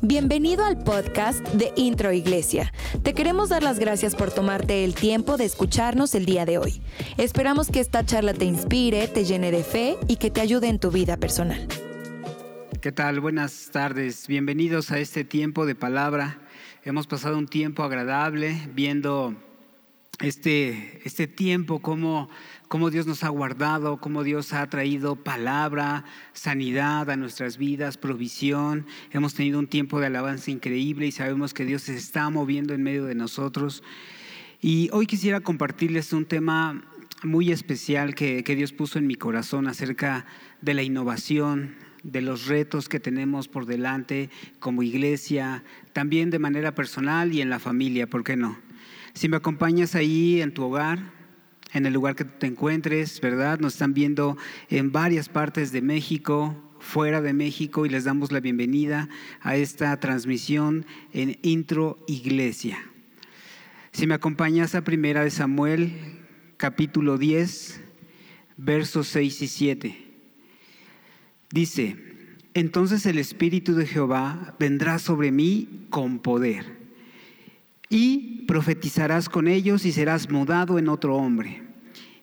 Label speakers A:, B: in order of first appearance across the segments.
A: Bienvenido al podcast de Intro Iglesia. Te queremos dar las gracias por tomarte el tiempo de escucharnos el día de hoy. Esperamos que esta charla te inspire, te llene de fe y que te ayude en tu vida personal.
B: ¿Qué tal? Buenas tardes. Bienvenidos a este tiempo de palabra. Hemos pasado un tiempo agradable viendo este, este tiempo, cómo, cómo Dios nos ha guardado, cómo Dios ha traído palabra, sanidad a nuestras vidas, provisión. Hemos tenido un tiempo de alabanza increíble y sabemos que Dios se está moviendo en medio de nosotros. Y hoy quisiera compartirles un tema muy especial que, que Dios puso en mi corazón acerca de la innovación, de los retos que tenemos por delante como iglesia, también de manera personal y en la familia, ¿por qué no? Si me acompañas ahí en tu hogar, en el lugar que te encuentres, ¿verdad? Nos están viendo en varias partes de México, fuera de México, y les damos la bienvenida a esta transmisión en Intro Iglesia. Si me acompañas a Primera de Samuel, capítulo 10, versos 6 y 7. Dice, entonces el Espíritu de Jehová vendrá sobre mí con poder y profetizarás con ellos y serás mudado en otro hombre.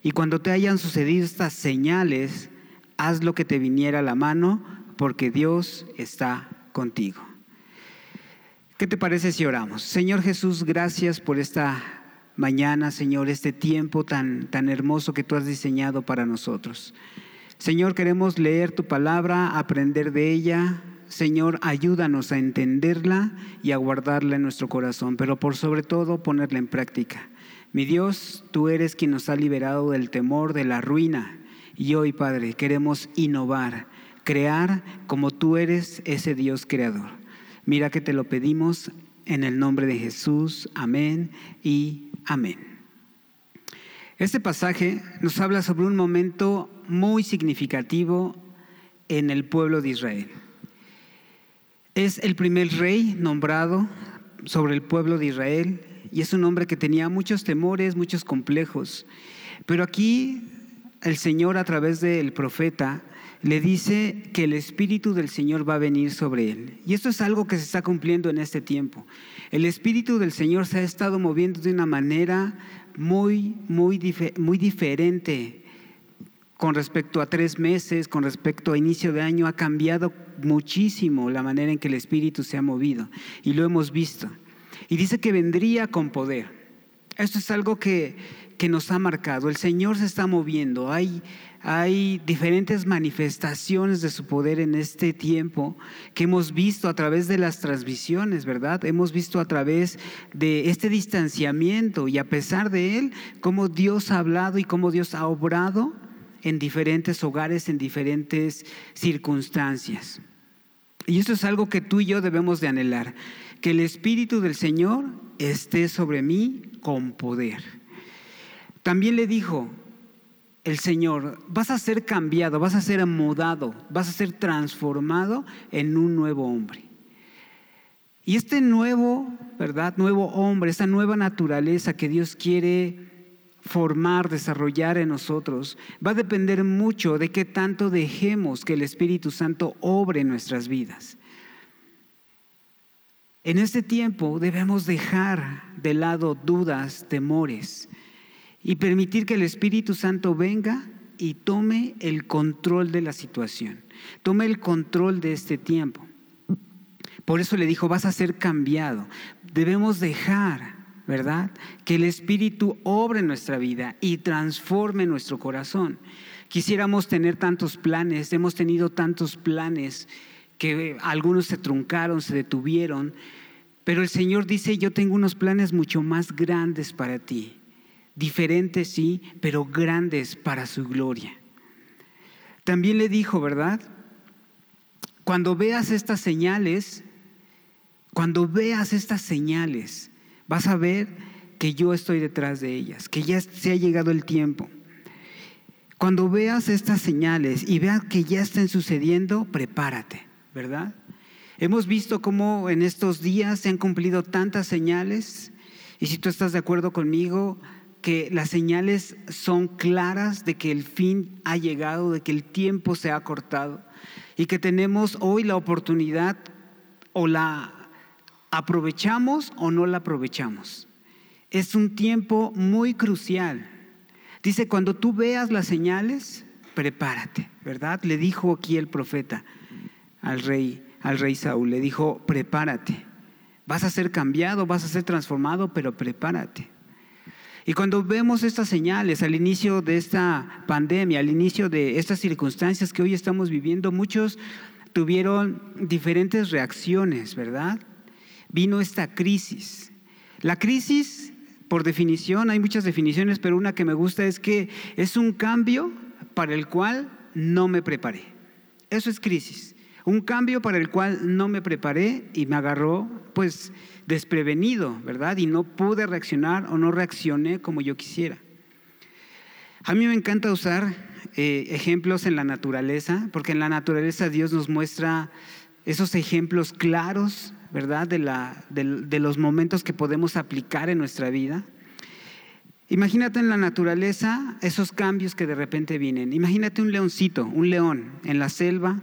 B: Y cuando te hayan sucedido estas señales, haz lo que te viniera a la mano, porque Dios está contigo. ¿Qué te parece si oramos? Señor Jesús, gracias por esta mañana, Señor, este tiempo tan, tan hermoso que tú has diseñado para nosotros. Señor, queremos leer tu palabra, aprender de ella, Señor, ayúdanos a entenderla y a guardarla en nuestro corazón, pero por sobre todo ponerla en práctica. Mi Dios, tú eres quien nos ha liberado del temor, de la ruina. Y hoy, Padre, queremos innovar, crear como tú eres ese Dios creador. Mira que te lo pedimos en el nombre de Jesús. Amén y amén. Este pasaje nos habla sobre un momento muy significativo en el pueblo de Israel. Es el primer rey nombrado sobre el pueblo de Israel y es un hombre que tenía muchos temores, muchos complejos. Pero aquí el Señor a través del profeta le dice que el Espíritu del Señor va a venir sobre él. Y esto es algo que se está cumpliendo en este tiempo. El Espíritu del Señor se ha estado moviendo de una manera muy, muy, muy diferente con respecto a tres meses, con respecto a inicio de año, ha cambiado muchísimo la manera en que el Espíritu se ha movido y lo hemos visto. Y dice que vendría con poder. Esto es algo que, que nos ha marcado. El Señor se está moviendo. Hay, hay diferentes manifestaciones de su poder en este tiempo que hemos visto a través de las transmisiones, ¿verdad? Hemos visto a través de este distanciamiento y a pesar de él, cómo Dios ha hablado y cómo Dios ha obrado en diferentes hogares, en diferentes circunstancias. Y eso es algo que tú y yo debemos de anhelar, que el Espíritu del Señor esté sobre mí con poder. También le dijo el Señor, vas a ser cambiado, vas a ser mudado, vas a ser transformado en un nuevo hombre. Y este nuevo, ¿verdad? Nuevo hombre, esta nueva naturaleza que Dios quiere formar, desarrollar en nosotros, va a depender mucho de qué tanto dejemos que el Espíritu Santo obre en nuestras vidas. En este tiempo debemos dejar de lado dudas, temores y permitir que el Espíritu Santo venga y tome el control de la situación, tome el control de este tiempo. Por eso le dijo, vas a ser cambiado. Debemos dejar ¿verdad? Que el Espíritu obre nuestra vida y transforme nuestro corazón. Quisiéramos tener tantos planes, hemos tenido tantos planes que algunos se truncaron, se detuvieron, pero el Señor dice, yo tengo unos planes mucho más grandes para ti, diferentes sí, pero grandes para su gloria. También le dijo, ¿verdad? Cuando veas estas señales, cuando veas estas señales, vas a ver que yo estoy detrás de ellas, que ya se ha llegado el tiempo. Cuando veas estas señales y veas que ya están sucediendo, prepárate, ¿verdad? Hemos visto cómo en estos días se han cumplido tantas señales y si tú estás de acuerdo conmigo, que las señales son claras de que el fin ha llegado, de que el tiempo se ha cortado y que tenemos hoy la oportunidad o la aprovechamos o no la aprovechamos. Es un tiempo muy crucial. Dice, cuando tú veas las señales, prepárate, ¿verdad? Le dijo aquí el profeta al rey, al rey Saúl, le dijo, prepárate. Vas a ser cambiado, vas a ser transformado, pero prepárate. Y cuando vemos estas señales al inicio de esta pandemia, al inicio de estas circunstancias que hoy estamos viviendo, muchos tuvieron diferentes reacciones, ¿verdad? Vino esta crisis. La crisis, por definición, hay muchas definiciones, pero una que me gusta es que es un cambio para el cual no me preparé. Eso es crisis. Un cambio para el cual no me preparé y me agarró pues desprevenido, ¿verdad? Y no pude reaccionar o no reaccioné como yo quisiera. A mí me encanta usar eh, ejemplos en la naturaleza, porque en la naturaleza Dios nos muestra esos ejemplos claros, ¿verdad? De, la, de los momentos que podemos aplicar en nuestra vida. Imagínate en la naturaleza esos cambios que de repente vienen. Imagínate un leoncito, un león en la selva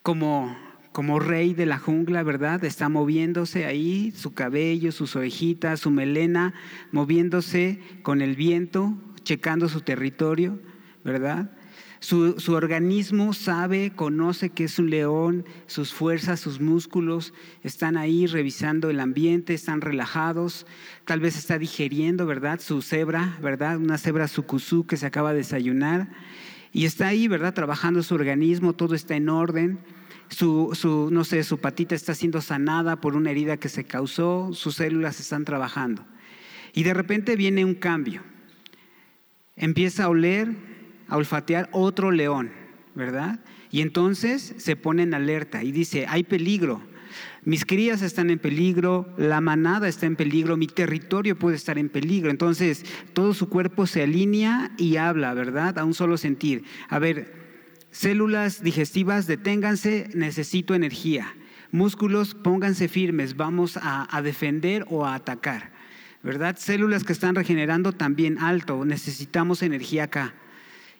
B: como, como rey de la jungla, ¿verdad? Está moviéndose ahí, su cabello, sus orejitas, su melena, moviéndose con el viento, checando su territorio, ¿verdad? Su, organismo sabe, conoce que es un león, sus fuerzas, sus músculos están ahí revisando el ambiente, están relajados, tal vez está digeriendo, ¿verdad? Su cebra, ¿verdad? Una cebra sucusú que se acaba de desayunar y está ahí, ¿verdad? Trabajando su organismo, todo está en orden. Su, no sé, su patita está siendo sanada por una herida que se causó, sus células están trabajando. Y de repente viene un cambio. Empieza a oler, a olfatear otro león, ¿verdad? Y entonces se pone en alerta y dice, hay peligro, mis crías están en peligro, la manada está en peligro, mi territorio puede estar en peligro. Entonces, todo su cuerpo se alinea y habla, ¿verdad? A un solo sentir. A ver, células digestivas, deténganse, necesito energía. Músculos, pónganse firmes, vamos a, defender o a atacar. ¿Verdad? Células que están regenerando también alto, necesitamos energía acá.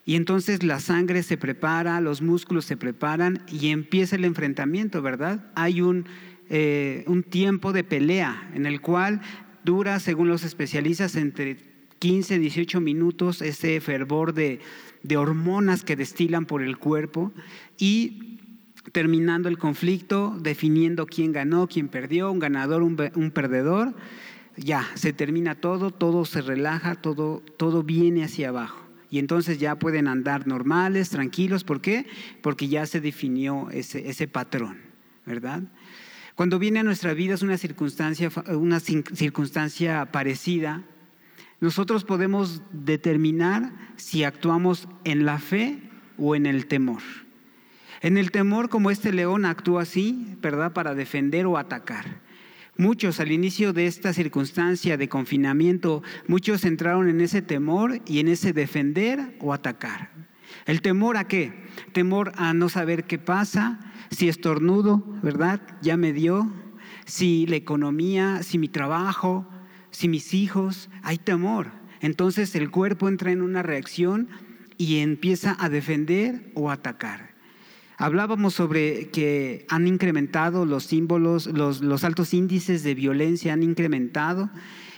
B: Y entonces la sangre se prepara, los músculos se preparan y empieza el enfrentamiento, ¿verdad? Hay un eh, un tiempo de pelea en el cual dura, según los especialistas, entre 15 y 18 minutos ese fervor de, hormonas que destilan por el cuerpo y terminando el conflicto, definiendo quién ganó, quién perdió, un ganador, un, un, perdedor, ya, se termina todo, todo se relaja, todo, todo viene hacia abajo. Y entonces ya pueden andar normales, tranquilos. ¿Por qué? Porque ya se definió ese, ese patrón, ¿verdad? Cuando viene a nuestra vida es una circunstancia, una circunstancia parecida, nosotros podemos determinar si actuamos en la fe o en el temor. En el temor, como este león actúa así, ¿verdad? Para defender o atacar. Muchos al inicio de esta circunstancia de confinamiento, muchos entraron en ese temor y en ese defender o atacar. ¿El temor a qué? Temor a no saber qué pasa, si estornudo, ¿verdad? Ya me dio. Si la economía, si mi trabajo, si mis hijos, hay temor. Entonces el cuerpo entra en una reacción y empieza a defender o atacar. Hablábamos sobre que han incrementado los símbolos, los, altos índices de violencia han incrementado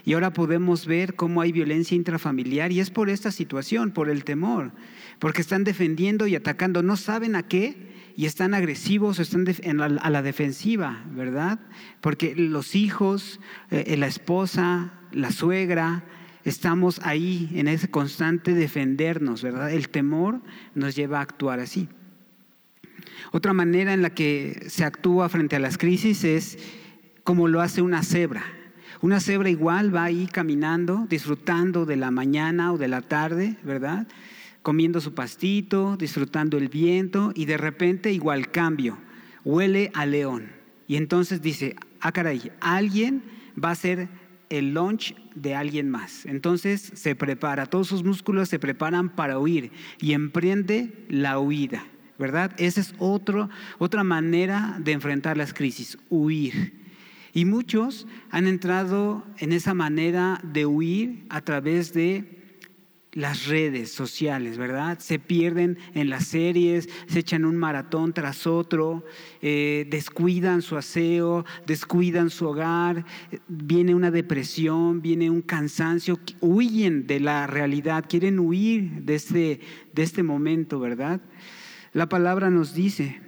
B: y ahora podemos ver cómo hay violencia intrafamiliar y es por esta situación, por el temor, porque están defendiendo y atacando, no saben a qué y están agresivos están a la defensiva, ¿verdad? Porque los hijos, eh, la esposa, la suegra, estamos ahí en ese constante defendernos, ¿verdad? El temor nos lleva a actuar así. Otra manera en la que se actúa frente a las crisis es como lo hace una cebra. Una cebra igual va ahí caminando, disfrutando de la mañana o de la tarde, ¿verdad? Comiendo su pastito, disfrutando el viento y de repente igual cambio, huele a león. Y entonces dice, ah caray, alguien va a ser el lunch de alguien más. Entonces se prepara, todos sus músculos se preparan para huir y emprende la huida, ¿verdad? Esa es otro, otra manera de enfrentar las crisis, huir. Y muchos han entrado en esa manera de huir a través de las redes sociales, ¿verdad? Se pierden en las series, se echan un maratón tras otro, eh, descuidan su aseo, descuidan su hogar, viene una depresión, viene un cansancio, huyen de la realidad, quieren huir de este, de este momento, ¿verdad? La palabra nos dice,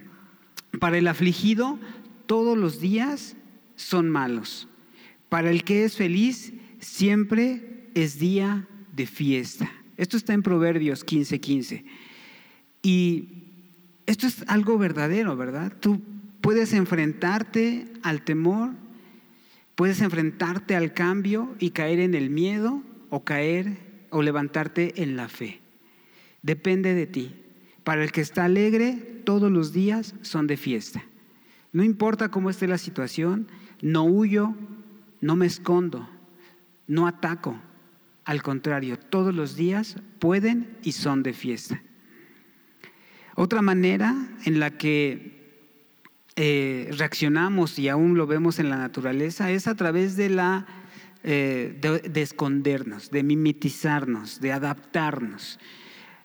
B: para el afligido todos los días son malos, para el que es feliz siempre es día de fiesta. Esto está en Proverbios 15:15. 15. Y esto es algo verdadero, ¿verdad? Tú puedes enfrentarte al temor, puedes enfrentarte al cambio y caer en el miedo o caer o levantarte en la fe. Depende de ti. Para el que está alegre, todos los días son de fiesta. No importa cómo esté la situación, no huyo, no me escondo, no ataco, al contrario, todos los días pueden y son de fiesta. Otra manera en la que eh, reaccionamos y aún lo vemos en la naturaleza es a través de la eh, de escondernos, de mimetizarnos, de adaptarnos.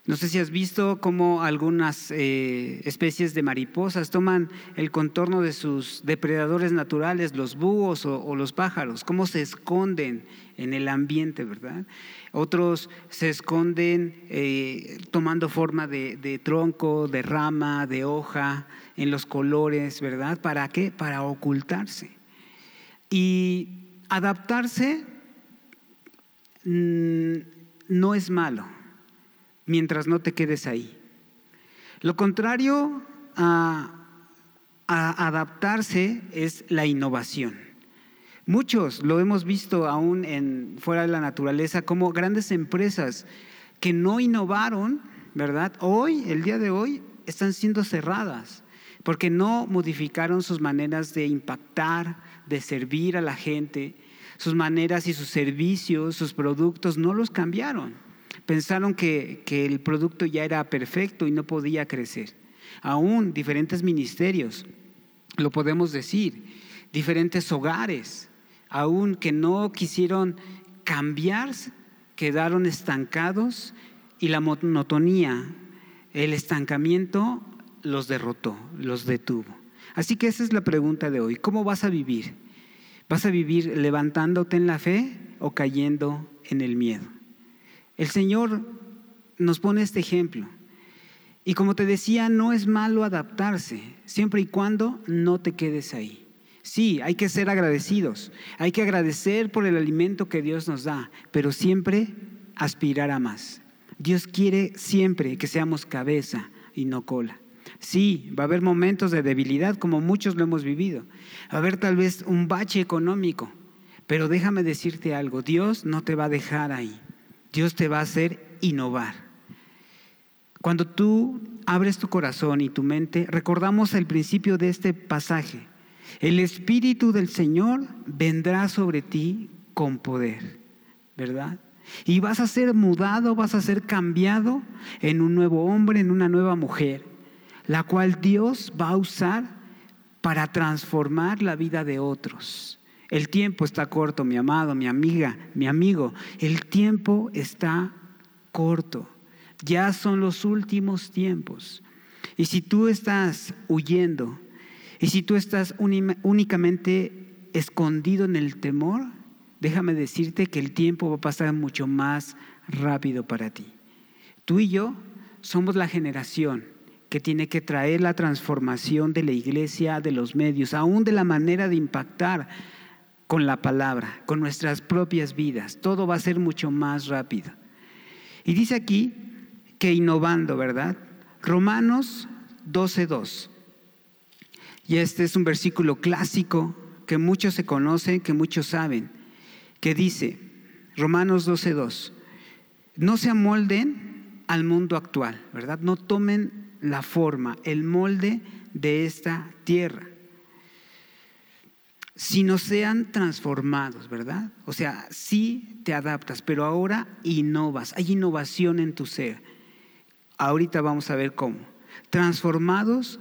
B: No sé si has visto cómo algunas eh, especies de mariposas toman el contorno de sus depredadores naturales, los búhos o, los pájaros, cómo se esconden en el ambiente, ¿verdad? Otros se esconden eh, tomando forma de, tronco, de rama, de hoja, en los colores, ¿verdad? ¿Para qué? Para ocultarse. Y adaptarse mm, no es malo mientras no te quedes ahí. Lo contrario a, adaptarse es la innovación. Muchos lo hemos visto aún en, fuera de la naturaleza como grandes empresas que no innovaron, ¿verdad? Hoy, el día de hoy, están siendo cerradas porque no modificaron sus maneras de impactar, de servir a la gente, sus maneras y sus servicios, sus productos, no los cambiaron. Pensaron que, el producto ya era perfecto y no podía crecer. Aún diferentes ministerios, lo podemos decir, diferentes hogares, aún que no quisieron cambiar, quedaron estancados y la monotonía, el estancamiento los derrotó, los detuvo. Así que esa es la pregunta de hoy. ¿Cómo vas a vivir? ¿Vas a vivir levantándote en la fe o cayendo en el miedo? El Señor nos pone este ejemplo. Y como te decía, no es malo adaptarse, siempre y cuando no te quedes ahí. Sí, hay que ser agradecidos, hay que agradecer por el alimento que Dios nos da, pero siempre aspirar a más. Dios quiere siempre que seamos cabeza y no cola. Sí, va a haber momentos de debilidad como muchos lo hemos vivido. Va a haber tal vez un bache económico, pero déjame decirte algo, Dios no te va a dejar ahí. Dios te va a hacer innovar. Cuando tú abres tu corazón y tu mente, recordamos el principio de este pasaje. El Espíritu del Señor vendrá sobre ti con poder, ¿verdad? Y vas a ser mudado, vas a ser cambiado en un nuevo hombre, en una nueva mujer, la cual Dios va a usar para transformar la vida de otros. El tiempo está corto, mi amado, mi amiga, mi amigo. El tiempo está corto. Ya son los últimos tiempos. Y si tú estás huyendo, y si tú estás únicamente escondido en el temor, déjame decirte que el tiempo va a pasar mucho más rápido para ti. Tú y yo somos la generación que tiene que traer la transformación de la iglesia, de los medios, aún de la manera de impactar con la palabra, con nuestras propias vidas. Todo va a ser mucho más rápido. Y dice aquí que innovando, ¿verdad? Romanos 12.2. Y este es un versículo clásico que muchos se conocen, que muchos saben, que dice, Romanos 12.2, no se amolden al mundo actual, ¿verdad? No tomen la forma, el molde de esta tierra si no sean transformados, ¿verdad? O sea, sí te adaptas, pero ahora innovas, hay innovación en tu ser. Ahorita vamos a ver cómo. Transformados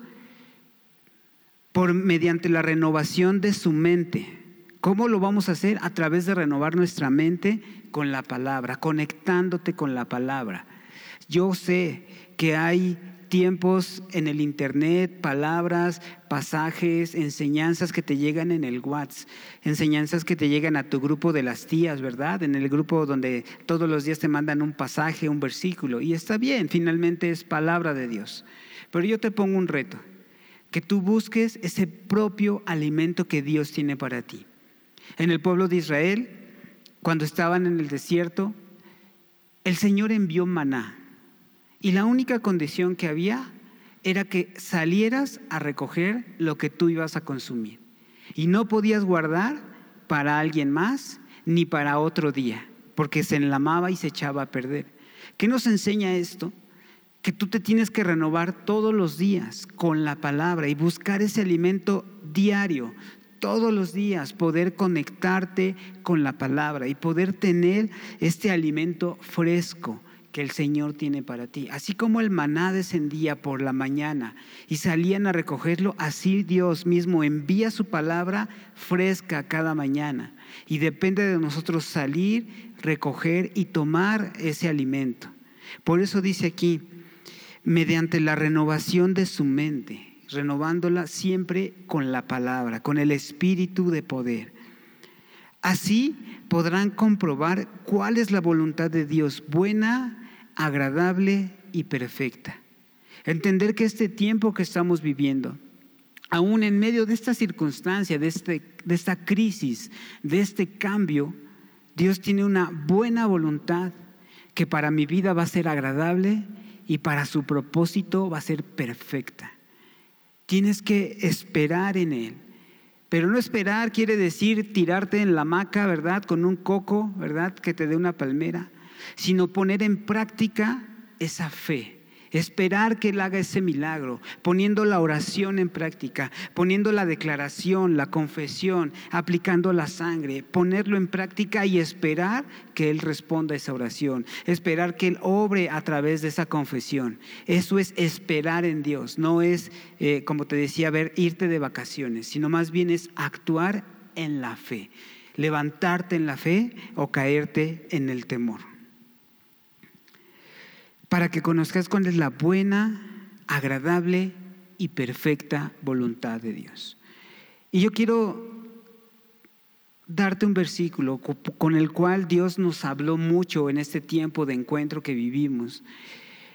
B: por mediante la renovación de su mente, ¿Cómo lo vamos a hacer? A través de renovar nuestra mente con la palabra, conectándote con la palabra. Yo sé que hay tiempos en el internet, palabras, pasajes, enseñanzas que te llegan en el WhatsApp, enseñanzas que te llegan a tu grupo de las tías, ¿verdad? En el grupo donde todos los días te mandan un pasaje, un versículo. Y está bien, finalmente es palabra de Dios. Pero yo te pongo un reto, que tú busques ese propio alimento que Dios tiene para ti. En el pueblo de Israel, cuando estaban en el desierto, el Señor envió maná. Y la única condición que había era que salieras a recoger lo que tú ibas a consumir. Y no podías guardar para alguien más ni para otro día, porque se enlamaba y se echaba a perder. ¿Qué nos enseña esto? Que tú te tienes que renovar todos los días con la palabra y buscar ese alimento diario, todos los días, poder conectarte con la palabra y poder tener este alimento fresco que el Señor tiene para ti. Así como el maná descendía por la mañana y salían a recogerlo, así Dios mismo envía su palabra fresca cada mañana. Y depende de nosotros salir, recoger y tomar ese alimento. Por eso dice aquí, mediante la renovación de su mente, renovándola siempre con la palabra, con el espíritu de poder. Así podrán comprobar cuál es la voluntad de Dios, buena, agradable y perfecta. Entender que este tiempo que estamos viviendo, aún en medio de esta circunstancia, de, este, de esta crisis, de este cambio, Dios tiene una buena voluntad que para mi vida va a ser agradable y para su propósito va a ser perfecta. Tienes que esperar en Él. Pero no esperar quiere decir tirarte en la hamaca, ¿verdad? Con un coco, ¿verdad? Que te dé una palmera sino poner en práctica esa fe. Esperar que Él haga ese milagro, poniendo la oración en práctica, poniendo la declaración, la confesión, aplicando la sangre, ponerlo en práctica y esperar que Él responda a esa oración, esperar que Él obre a través de esa confesión. Eso es esperar en Dios, no es, eh, como te decía, ver, irte de vacaciones, sino más bien es actuar en la fe, levantarte en la fe o caerte en el temor para que conozcas cuál es la buena, agradable y perfecta voluntad de Dios. Y yo quiero darte un versículo con el cual Dios nos habló mucho en este tiempo de encuentro que vivimos.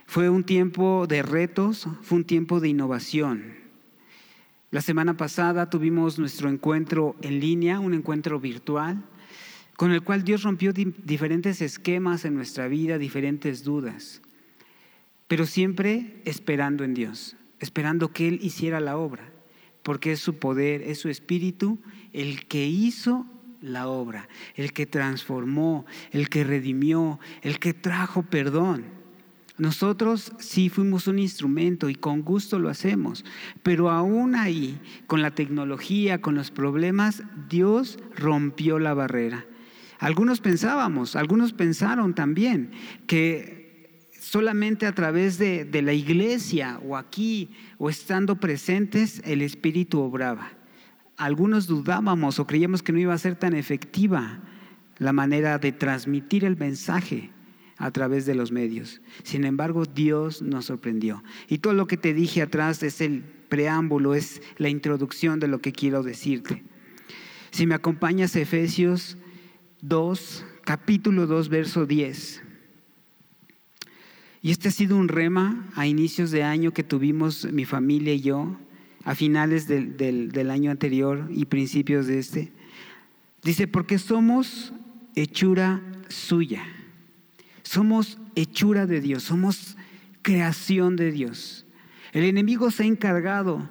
B: Fue un tiempo de retos, fue un tiempo de innovación. La semana pasada tuvimos nuestro encuentro en línea, un encuentro virtual, con el cual Dios rompió diferentes esquemas en nuestra vida, diferentes dudas pero siempre esperando en Dios, esperando que Él hiciera la obra, porque es su poder, es su espíritu el que hizo la obra, el que transformó, el que redimió, el que trajo perdón. Nosotros sí fuimos un instrumento y con gusto lo hacemos, pero aún ahí, con la tecnología, con los problemas, Dios rompió la barrera. Algunos pensábamos, algunos pensaron también que solamente a través de, la iglesia o aquí o estando presentes el Espíritu obraba. Algunos dudábamos o creíamos que no iba a ser tan efectiva la manera de transmitir el mensaje a través de los medios. Sin embargo, Dios nos sorprendió. Y todo lo que te dije atrás es el preámbulo, es la introducción de lo que quiero decirte. Si me acompañas Efesios 2, capítulo 2, verso 10. Y este ha sido un rema a inicios de año que tuvimos mi familia y yo, a finales del, del año anterior y principios de este. Dice, porque somos hechura suya, somos hechura de Dios, somos creación de Dios. El enemigo se ha encargado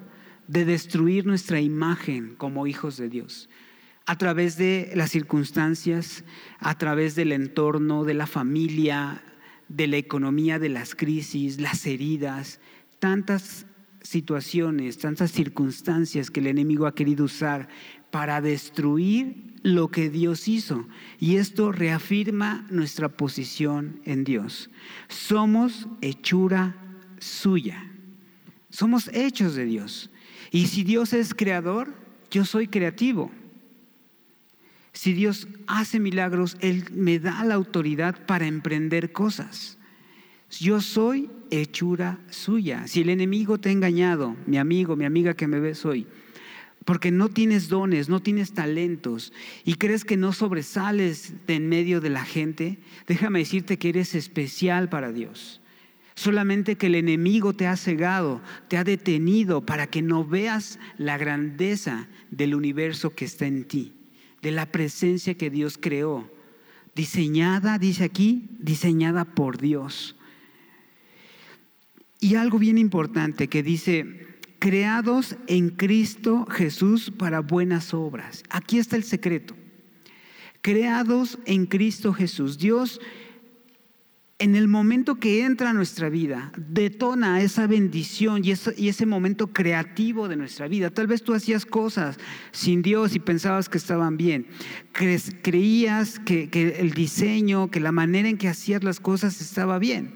B: de destruir nuestra imagen como hijos de Dios a través de las circunstancias, a través del entorno, de la familia, de la economía, de las crisis, las heridas, tantas situaciones, tantas circunstancias que el enemigo ha querido usar para destruir lo que Dios hizo. Y esto reafirma nuestra posición en Dios. Somos hechura suya. Somos hechos de Dios. Y si Dios es creador, yo soy creativo. Si Dios hace milagros, Él me da la autoridad para emprender cosas. Yo soy hechura suya. Si el enemigo te ha engañado, mi amigo, mi amiga que me ves hoy, porque no tienes dones, no tienes talentos y crees que no sobresales de en medio de la gente, déjame decirte que eres especial para Dios. Solamente que el enemigo te ha cegado, te ha detenido para que no veas la grandeza del universo que está en ti, de la presencia que Dios creó. Diseñada, dice aquí, diseñada por Dios. Y algo bien importante que dice, creados en Cristo Jesús para buenas obras. Aquí está el secreto. Creados en Cristo Jesús. Dios, en el momento que entra nuestra vida, detona esa bendición y ese, momento creativo de nuestra vida. Tal vez tú hacías cosas sin Dios y pensabas que estaban bien. Creías que el diseño, que la manera en que hacías las cosas estaba bien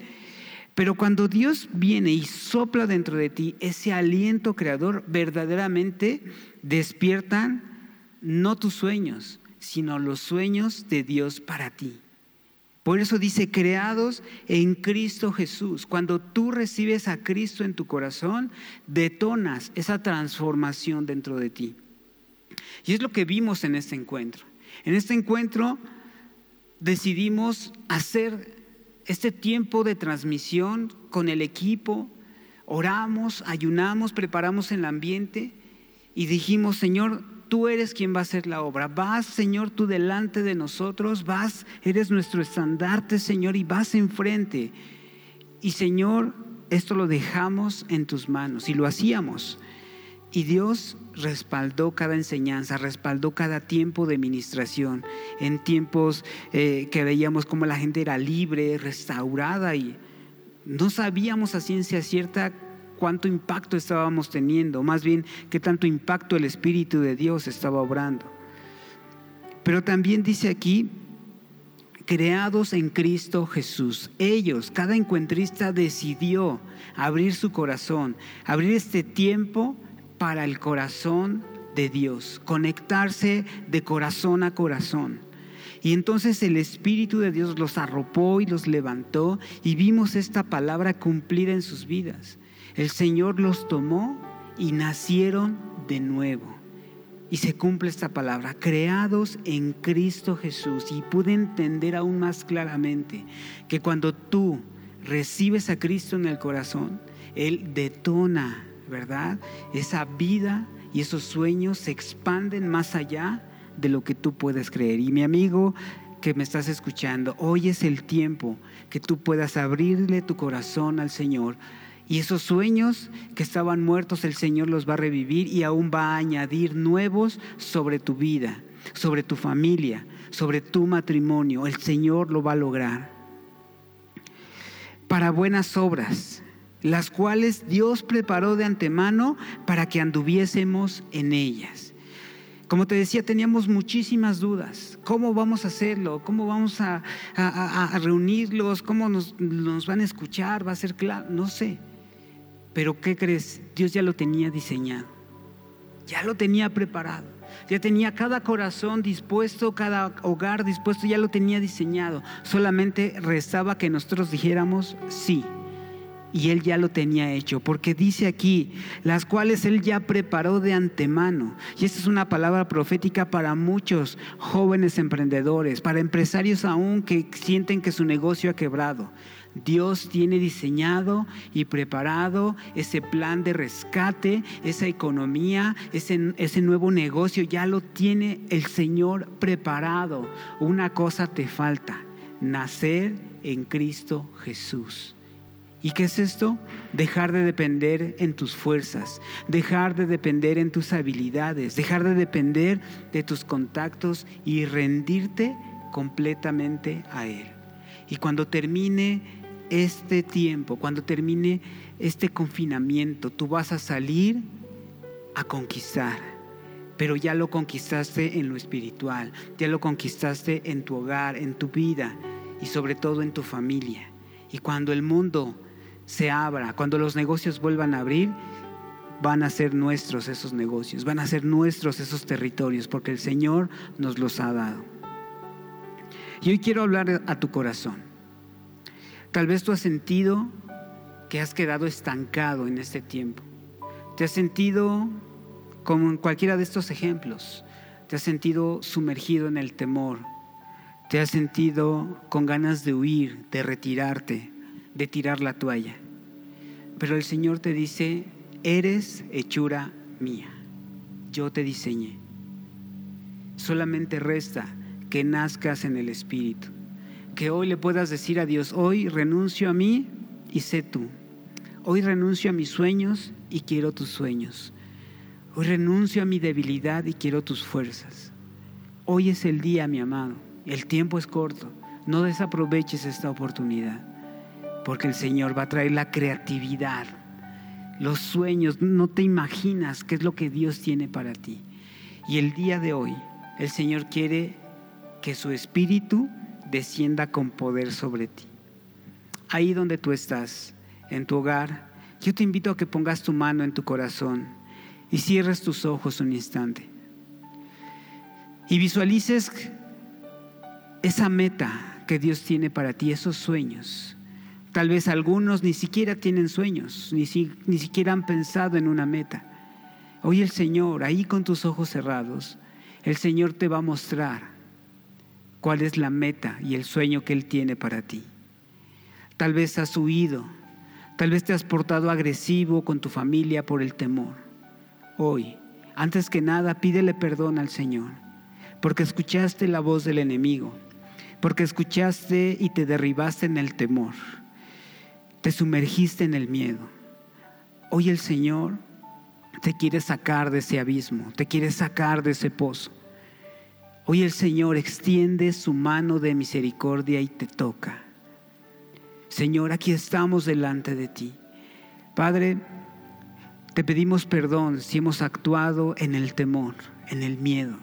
B: pero cuando Dios viene y sopla dentro de ti ese aliento creador, verdaderamente despiertan no tus sueños, sino los sueños de Dios para ti. Por eso dice, creados en Cristo Jesús. Cuando tú recibes a Cristo en tu corazón, detonas esa transformación dentro de ti. Y es lo que vimos en este encuentro. En este encuentro decidimos hacer este tiempo de transmisión con el equipo, oramos, ayunamos, preparamos el ambiente y dijimos, Señor, tú eres quien va a hacer la obra. Vas, Señor, tú delante de nosotros, vas, eres nuestro estandarte, Señor, y vas enfrente. Y Señor, esto lo dejamos en tus manos y lo hacíamos. Y Dios respaldó cada enseñanza, respaldó cada tiempo de ministración, en tiempos eh, que veíamos como la gente era libre, restaurada y no sabíamos a ciencia cierta cuánto impacto estábamos teniendo, más bien qué tanto impacto el Espíritu de Dios estaba obrando. Pero también dice aquí, creados en Cristo Jesús. Ellos, cada encuentrista decidió abrir su corazón, abrir este tiempo para el corazón de Dios, conectarse de corazón a corazón. Y entonces el Espíritu de Dios los arropó y los levantó y vimos esta palabra cumplida en sus vidas. El Señor los tomó y nacieron de nuevo. Y se cumple esta palabra, creados en Cristo Jesús. Y pude entender aún más claramente que cuando tú recibes a Cristo en el corazón, Él detona ¿verdad? Esa vida y esos sueños se expanden más allá de lo que tú puedes creer. Y mi amigo que me estás escuchando, hoy es el tiempo que tú puedas abrirle tu corazón al Señor. Y esos sueños que estaban muertos, el Señor los va a revivir y aún va a añadir nuevos sobre tu vida, sobre tu familia, sobre tu matrimonio. El Señor lo va a lograr. Para buenas obras las cuales Dios preparó de antemano para que anduviésemos en ellas. Como te decía, teníamos muchísimas dudas. ¿Cómo vamos a hacerlo? ¿Cómo vamos a, reunirlos? ¿Cómo nos, nos van a escuchar? ¿Va a ser claro? No sé. Pero ¿qué crees? Dios ya lo tenía diseñado. Ya lo tenía preparado. Ya tenía cada corazón dispuesto, cada hogar dispuesto, ya lo tenía diseñado. Solamente restaba que nosotros dijéramos sí y él ya lo tenía hecho, porque dice aquí, las cuales él ya preparó de antemano. Y esta es una palabra profética para muchos jóvenes emprendedores, para empresarios aún que sienten que su negocio ha quebrado. Dios tiene diseñado y preparado ese plan de rescate, esa economía, ese, ese nuevo negocio, ya lo tiene el Señor preparado. Una cosa te falta, nacer en Cristo Jesús. ¿Y qué es esto? Dejar de depender en tus fuerzas, dejar de depender en tus habilidades, dejar de depender de tus contactos y rendirte completamente a Él. Y cuando termine este tiempo, cuando termine este confinamiento, tú vas a salir a conquistar, pero ya lo conquistaste en lo espiritual, ya lo conquistaste en tu hogar, en tu vida y sobre todo en tu familia. Y cuando el mundo se abra, cuando los negocios vuelvan a abrir, van a ser nuestros esos negocios, van a ser nuestros esos territorios, porque el Señor nos los ha dado. Y hoy quiero hablar a tu corazón. Tal vez tú has sentido que has quedado estancado en este tiempo. Te has sentido como en cualquiera de estos ejemplos. Te has sentido sumergido en el temor. Te has sentido con ganas de huir, de retirarte, de tirar la toalla. Pero el Señor te dice, eres hechura mía. Yo te diseñé. Solamente resta que nazcas en el Espíritu. Que hoy le puedas decir a Dios, hoy renuncio a mí y sé tú. Hoy renuncio a mis sueños y quiero tus sueños. Hoy renuncio a mi debilidad y quiero tus fuerzas. Hoy es el día, mi amado. El tiempo es corto. No desaproveches esta oportunidad, porque el Señor va a traer la creatividad, los sueños. No te imaginas qué es lo que Dios tiene para ti. Y el día de hoy, el Señor quiere que su espíritu descienda con poder sobre ti. Ahí donde tú estás, en tu hogar, yo te invito a que pongas tu mano en tu corazón y cierres tus ojos un instante. Y visualices esa meta que Dios tiene para ti, esos sueños. Tal vez algunos ni siquiera tienen sueños, ni, ni siquiera han pensado en una meta. Hoy el Señor, ahí con tus ojos cerrados, el Señor te va a mostrar cuál es la meta y el sueño que Él tiene para ti. Tal vez has huido, tal vez te has portado agresivo con tu familia por el temor. Hoy, antes que nada, pídele perdón al Señor, porque escuchaste la voz del enemigo, porque escuchaste y te derribaste en el temor, te sumergiste en el miedo. Hoy el Señor te quiere sacar de ese abismo, te quiere sacar de ese pozo. Hoy el Señor extiende su mano de misericordia y te toca. Señor, aquí estamos delante de ti. Padre, te pedimos perdón si hemos actuado en el temor, en el miedo.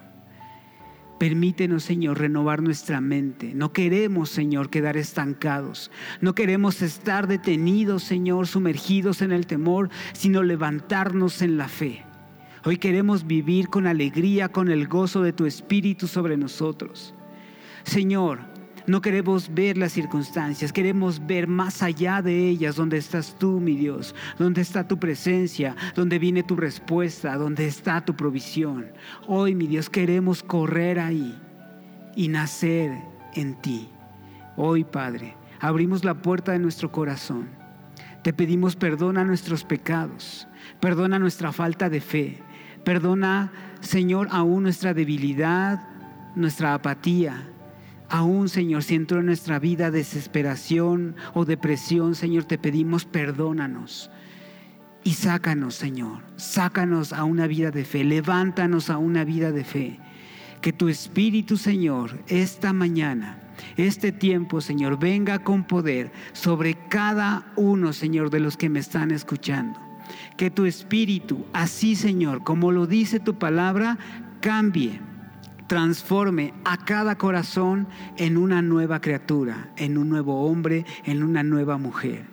B: Permítenos, Señor, renovar nuestra mente. No queremos, Señor, quedar estancados. No queremos estar detenidos, Señor, sumergidos en el temor, sino levantarnos en la fe. Hoy queremos vivir con alegría, con el gozo de tu Espíritu sobre nosotros. Señor, no queremos ver las circunstancias, queremos ver más allá de ellas, donde estás tú, mi Dios, donde está tu presencia, donde viene tu respuesta, donde está tu provisión. Hoy, mi Dios, queremos correr ahí y nacer en ti. Hoy, Padre, abrimos la puerta de nuestro corazón. Te pedimos perdón a nuestros pecados, perdona nuestra falta de fe, Perdona, Señor, aún nuestra debilidad, nuestra apatía. Aún, Señor, si entró en nuestra vida desesperación o depresión, Señor, te pedimos perdónanos. Y sácanos, Señor, sácanos a una vida de fe, levántanos a una vida de fe. Que tu Espíritu, Señor, esta mañana, este tiempo, Señor, venga con poder sobre cada uno, Señor, de los que me están escuchando que tu espíritu, así Señor, como lo dice tu palabra, cambie, transforme a cada corazón en una nueva criatura, en un nuevo hombre, en una nueva mujer.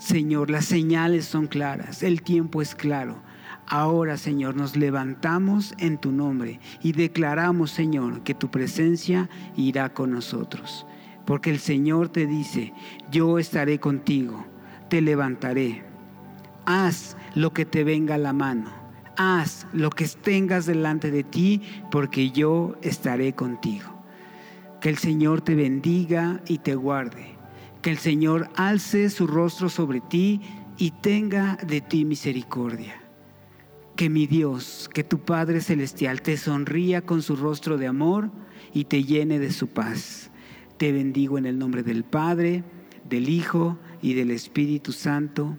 B: Señor, las señales son claras, el tiempo es claro. Ahora, Señor, nos levantamos en tu nombre y declaramos, Señor, que tu presencia irá con nosotros. Porque el Señor te dice, yo estaré contigo, te levantaré haz lo que te venga a la mano, haz lo que tengas delante de ti, porque yo estaré contigo. Que el Señor te bendiga y te guarde. Que el Señor alce su rostro sobre ti y tenga de ti misericordia. Que mi Dios, que tu Padre Celestial te sonría con su rostro de amor y te llene de su paz. Te bendigo en el nombre del Padre, del Hijo y del Espíritu Santo.